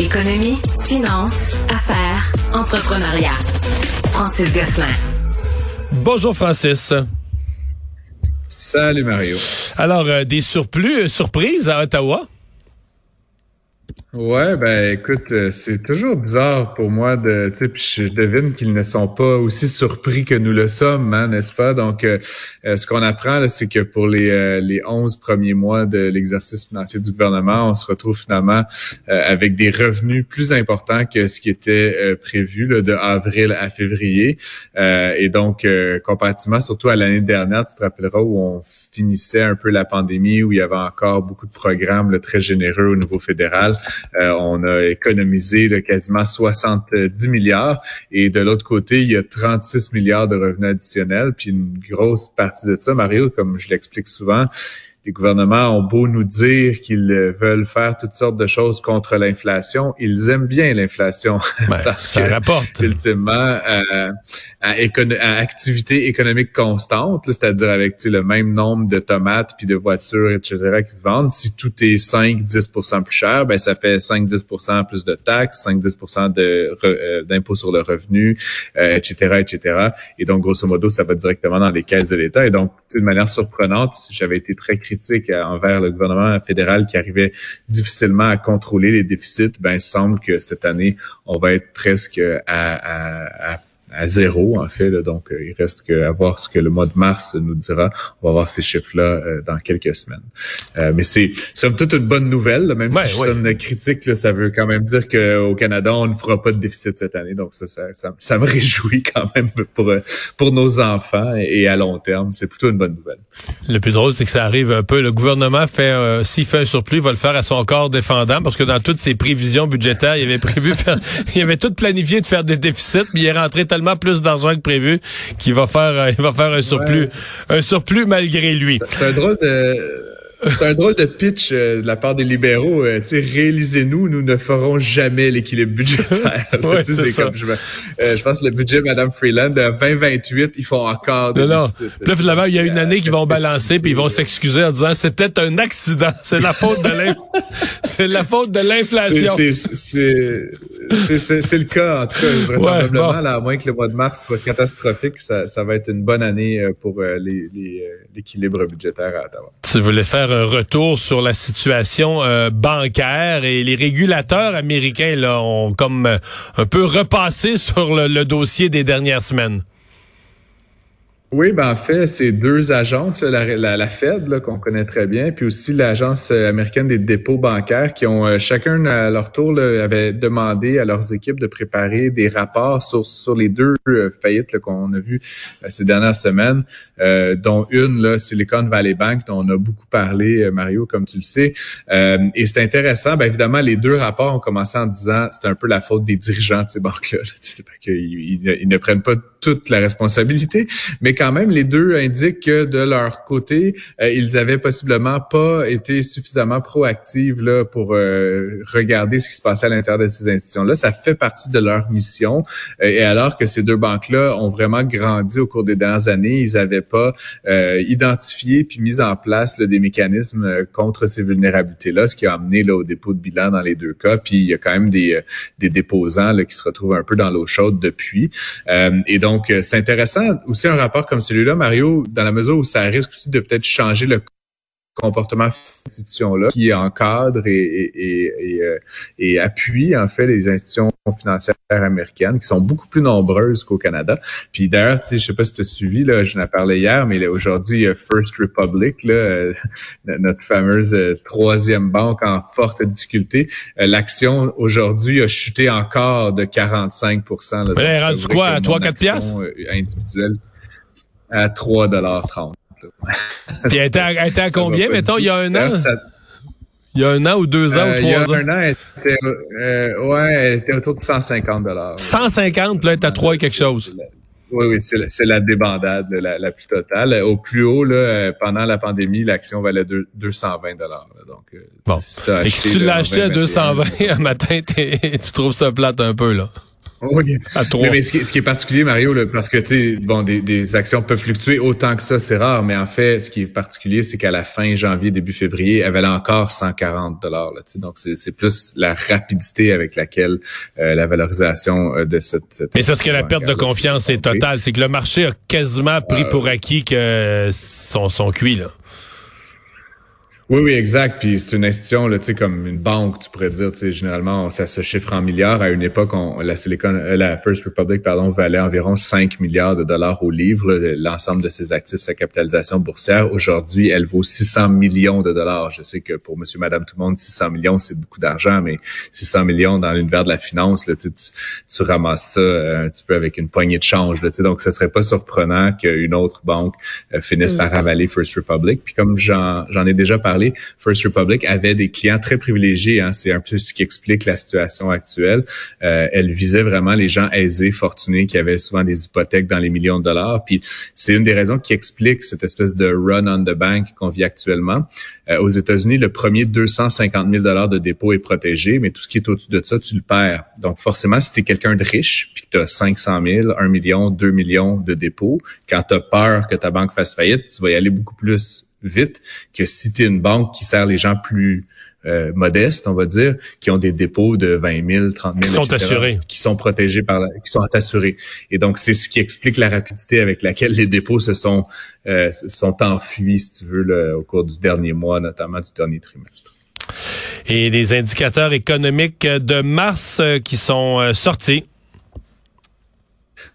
Économie, finance, affaires, entrepreneuriat. Francis Gosselin. Bonjour Francis. Salut Mario. Alors, euh, des surplus, euh, surprises à Ottawa? Ouais, ben écoute, euh, c'est toujours bizarre pour moi de, tu sais, je devine qu'ils ne sont pas aussi surpris que nous le sommes, hein, n'est-ce pas? Donc, euh, euh, ce qu'on apprend, c'est que pour les les 11 premiers mois de l'exercice financier du gouvernement, on se retrouve finalement avec des revenus plus importants que ce qui était prévu là, de avril à février. et donc, comparativement surtout à l'année dernière, tu te rappelleras où on finissait un peu la pandémie, où il y avait encore beaucoup de programmes très généreux au niveau fédéral. Euh, on a économisé là, quasiment 70 milliards. Et de l'autre côté, il y a 36 milliards de revenus additionnels. Puis une grosse partie de ça, Mario, comme je l'explique souvent, les gouvernements ont beau nous dire qu'ils veulent faire toutes sortes de choses contre l'inflation, ils aiment bien l'inflation. ça rapporte. Ultimement, euh, à, à, activité économique constante, c'est-à-dire avec le même nombre de tomates puis de voitures, etc., qui se vendent, si tout est 5-10 plus cher, ben ça fait 5-10 plus de taxes, 5-10 de euh, d'impôts sur le revenu, etc., euh, etc. Et donc, grosso modo, ça va directement dans les caisses de l'État. Et donc, de manière surprenante, j'avais été très critique envers le gouvernement fédéral qui arrivait difficilement à contrôler les déficits. Ben, il semble que cette année, on va être presque à à zéro, en fait. donc, euh, il reste qu'à voir ce que le mois de mars nous dira. On va voir ces chiffres-là euh, dans quelques semaines. Euh, mais c'est somme toute une bonne nouvelle, même si je sonne critique, ça veut quand même dire qu'au Canada, on ne fera pas de déficit cette année. Donc, ça, ça, ça, me réjouit quand même pour, pour nos enfants et à long terme. C'est plutôt une bonne nouvelle. Le plus drôle, c'est que ça arrive un peu. Le gouvernement fait, s'il fait un surplus, il va le faire à son corps défendant parce que dans toutes ses prévisions budgétaires, il avait prévu faire, il avait tout planifié de faire des déficits, mais il est rentré tellement plus d'argent que prévu qu'il va faire, euh, il va faire un surplus, un surplus malgré lui. C'est un drôle de c'est un drôle de pitch euh, de la part des libéraux. Euh, réalisez-nous, nous ne ferons jamais l'équilibre budgétaire. ouais, c'est comme je, euh, je, pense que le budget Madame Freeland de 2028, ils font encore des non, non. Puis finalement, il y a une année qu'ils vont balancer puis ils vont s'excuser en disant c'était un accident. C'est la faute de c'est la faute de l'inflation. C'est le cas en tout cas vraisemblablement. Ouais, à moins que le mois de mars soit catastrophique, ça, ça va être une bonne année pour l'équilibre budgétaire à Ottawa. Tu voulais faire un retour sur la situation euh, bancaire et les régulateurs américains là ont comme euh, un peu repassé sur le dossier des dernières semaines. Oui, ben en fait, c'est deux agences, la, la, Fed qu'on connaît très bien, puis aussi l'agence euh, américaine des dépôts bancaires, qui ont euh, chacun à leur tour là, avait demandé à leurs équipes de préparer des rapports sur, sur les deux euh, faillites qu'on a vues ces dernières semaines, dont une là, Silicon Valley Bank, dont on a beaucoup parlé, Mario, comme tu le sais. et c'est intéressant, ben évidemment, les deux rapports ont commencé en disant c'est un peu la faute des dirigeants de ces banques-là, qu'ils ils ne prennent pas toute la responsabilité, mais quand même, les deux indiquent que de leur côté, euh, ils avaient possiblement pas été suffisamment proactifs là, pour euh, regarder ce qui se passait à l'intérieur de ces institutions-là. Ça fait partie de leur mission. Euh, et alors que ces deux banques-là ont vraiment grandi au cours des dernières années, ils n'avaient pas identifié puis mis en place des mécanismes contre ces vulnérabilités-là, ce qui a amené là, au dépôt de bilan dans les deux cas. Puis il y a quand même des, des déposants là, qui se retrouvent un peu dans l'eau chaude depuis. et donc, c'est intéressant aussi un rapport comme celui-là, Mario, dans la mesure où ça risque aussi de peut-être changer le comportement institutions-là qui encadre et, et, et, euh, et, appuie en fait les institutions financières américaines qui sont beaucoup plus nombreuses qu'au Canada. Puis d'ailleurs, tu sais, je sais pas si tu as suivi, là, je n'en parlais hier, mais aujourd'hui, First Republic, là, euh, notre fameuse euh, troisième banque en forte difficulté, l'action aujourd'hui a chuté encore de 45 là, Elle est rendue quoi, à 3-4 piastres? Individuelle à 3,30 Puis elle était à, était à combien, mettons, il y a un an? Il y a un an ou deux ans ou trois ans? Il y a un an, elle était, euh, ouais, elle était autour de 150 150, puis là, elle est à 3 et quelque chose. Oui, oui, c'est la, débandade la, la, plus totale. Au plus haut, là, pendant la pandémie, l'action valait 220 dollars. Donc, euh, bon. et si tu l'as acheté à 220 un matin, tu trouves ça plate un peu, là. Oui. À Mais, ce, qui, est particulier, Mario, parce que tu bon, des, actions peuvent fluctuer autant que ça, c'est rare. Mais en fait, ce qui est particulier, c'est qu'à la fin janvier, début février, elle valait encore 140 dollars. Donc, c'est plus la rapidité avec laquelle euh, la valorisation euh, de cette. mais c'est parce que la perte de confiance est totale. C'est que le marché a quasiment pris pour acquis que son son cuit là. Oui, oui, exact. Puis c'est une institution, là, tu sais, comme une banque, tu pourrais dire, tu sais, généralement, ça se chiffre en milliards. À une époque, on, la Silicon, euh, la First Republic, pardon, valait environ 5 milliards de dollars au livre, l'ensemble de ses actifs, sa capitalisation boursière. Aujourd'hui, elle vaut 600 millions de dollars. Je sais que pour monsieur, madame, tout le monde, 600 millions, c'est beaucoup d'argent, mais 600 millions dans l'univers de la finance, là, tu, tu ramasses ça euh, un petit peu avec une poignée de change, là, tu sais. Donc, ce serait pas surprenant qu'une autre banque euh, finisse par mm. avaler First Republic. Puis comme j'en ai déjà parlé, First Republic avait des clients très privilégiés. Hein. C'est un peu ce qui explique la situation actuelle. Euh, elle visait vraiment les gens aisés, fortunés, qui avaient souvent des hypothèques dans les millions de dollars. Puis c'est une des raisons qui explique cette espèce de run on the bank qu'on vit actuellement. Euh, aux États-Unis, le premier 250 000 dollars de dépôt est protégé, mais tout ce qui est au-dessus de ça, tu le perds. Donc forcément, si tu es quelqu'un de riche, puis que tu as 500 000, 1 million, 2 millions de dépôts, quand tu as peur que ta banque fasse faillite, tu vas y aller beaucoup plus vite que si tu es une banque qui sert les gens plus euh, modestes, on va dire, qui ont des dépôts de 20 000, 30 000, qui sont assurés, qui sont protégés par, la, qui sont assurés. Et donc c'est ce qui explique la rapidité avec laquelle les dépôts se sont euh, sont enfuis, si tu veux, au cours du dernier mois, notamment du dernier trimestre. Et les indicateurs économiques de mars euh, qui sont euh, sortis.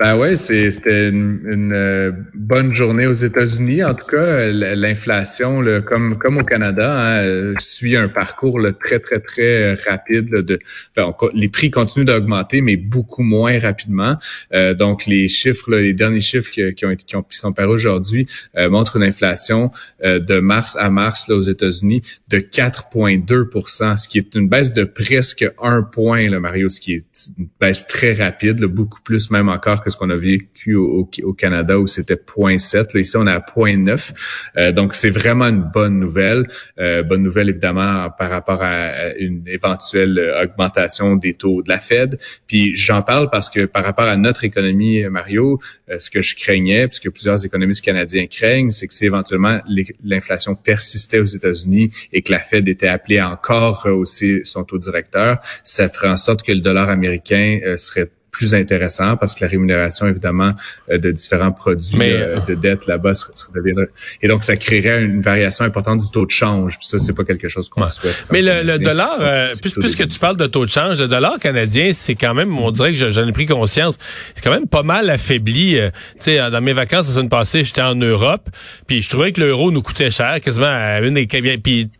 Ben ouais, c'était une, euh, bonne journée aux États-Unis. En tout cas, l'inflation, comme comme au Canada, hein, euh, suit un parcours très très très rapide. de, les prix continuent d'augmenter, mais beaucoup moins rapidement. Euh, donc les chiffres, les derniers chiffres qui, ont été qui, ont, qui sont parus aujourd'hui montrent une inflation de mars à mars là, aux États-Unis de 4,2% ce qui est une baisse de presque un point, là, Mario, ce qui est une baisse très rapide, beaucoup plus même encore que ce qu'on a vécu au, Canada où c'était 0.7. Là, ici, on est à 0.9. Euh, donc, c'est vraiment une bonne nouvelle. Euh, bonne nouvelle, évidemment, par rapport à une éventuelle augmentation des taux de la Fed. Puis, j'en parle parce que par rapport à notre économie, Mario, euh, ce que je craignais, puisque plusieurs économistes canadiens craignent, c'est que si éventuellement l'inflation persistait aux États-Unis et que la Fed était appelée à encore rehausser son taux directeur, ça ferait en sorte que le dollar américain serait plus intéressant parce que la rémunération, évidemment, euh, de différents produits euh, de dette là-bas deviendrait... Et donc, ça créerait une variation importante du taux de change. Puis ça, c'est pas quelque chose qu'on souhaite. Mais le, dollar, euh, puisque tu parles de taux de change, le dollar canadien, c'est quand même, on dirait que j'en ai pris conscience, c'est quand même pas mal affaibli. tu sais, dans mes vacances la semaine passée, j'étais en Europe, puis je trouvais que l'euro nous coûtait cher, quasiment à une des... Puis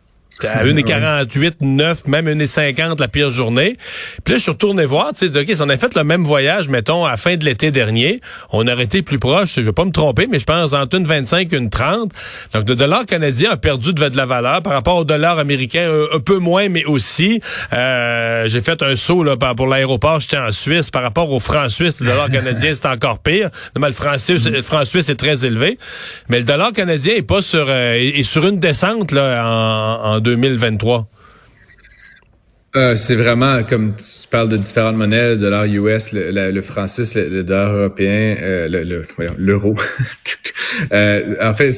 à 1,48, 9, même 1,50 la pire journée. Puis là, je suis retourné voir, tu sais, OK, si on a fait le même voyage, mettons, à la fin de l'été dernier, on aurait été plus proche, je vais pas me tromper, mais je pense entre une 25 et une 30. Donc, le dollar canadien a perdu de, la valeur par rapport au dollar américain, un, peu moins, mais aussi. Euh, j'ai fait un saut là, pour l'aéroport, j'étais en Suisse. Par rapport au franc suisse, le dollar canadien, c'est encore pire. le franc suisse, le franc suisse est très élevé. Mais le dollar canadien est pas sur, euh, est sur une descente là, en, en 2023? Euh, c'est vraiment comme tu parles de différentes monnaies, le dollar US, le, franc suisse, le, dollar européen, euh, le, l'euro. euh, en fait,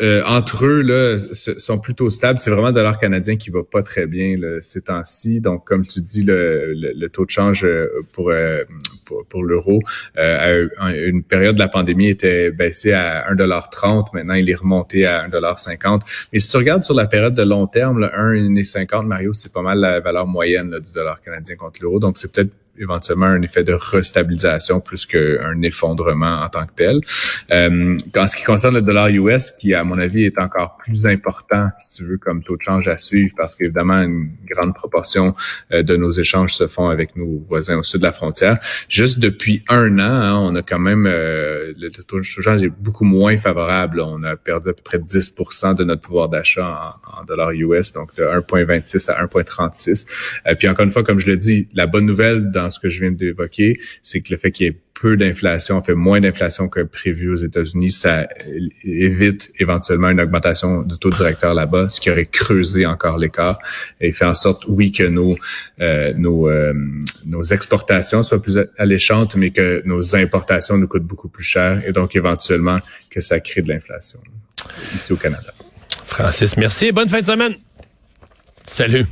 euh, entre eux là, sont plutôt stables. C'est vraiment le dollar canadien qui va pas très bien là, ces temps-ci. Donc, comme tu dis, le, taux de change pour pour, l'euro à une période de la pandémie était baissé à 1,30 Maintenant, il est remonté à 1,50 Mais si tu regardes sur la période de long terme, là, 1,50 Mario, c'est pas mal la valeur moyenne du dollar canadien contre l'euro. Donc, c'est peut-être éventuellement un effet de restabilisation plus qu'un effondrement en tant que tel. Euh, en ce qui concerne le dollar US, qui à mon avis est encore plus important, si tu veux, comme taux de change à suivre, parce qu'évidemment une grande proportion euh, de nos échanges se font avec nos voisins au sud de la frontière. Juste depuis un an, hein, on a quand même euh, le taux de change est beaucoup moins favorable. On a perdu à peu près 10% de notre pouvoir d'achat en, en, dollars US, donc de 1,26 à 1,36. Euh, puis encore une fois, comme je le dis, la bonne nouvelle dans ce que je viens d'évoquer, c'est que le fait qu'il y ait peu d'inflation, on fait moins d'inflation que prévu aux États-Unis, ça évite éventuellement une augmentation du taux directeur là-bas, ce qui aurait creusé encore l'écart et fait en sorte, oui, que nos euh, nos, euh, nos exportations soient plus alléchantes, mais que nos importations nous coûtent beaucoup plus cher et donc éventuellement que ça crée de l'inflation ici au Canada. Francis, merci et bonne fin de semaine. Salut.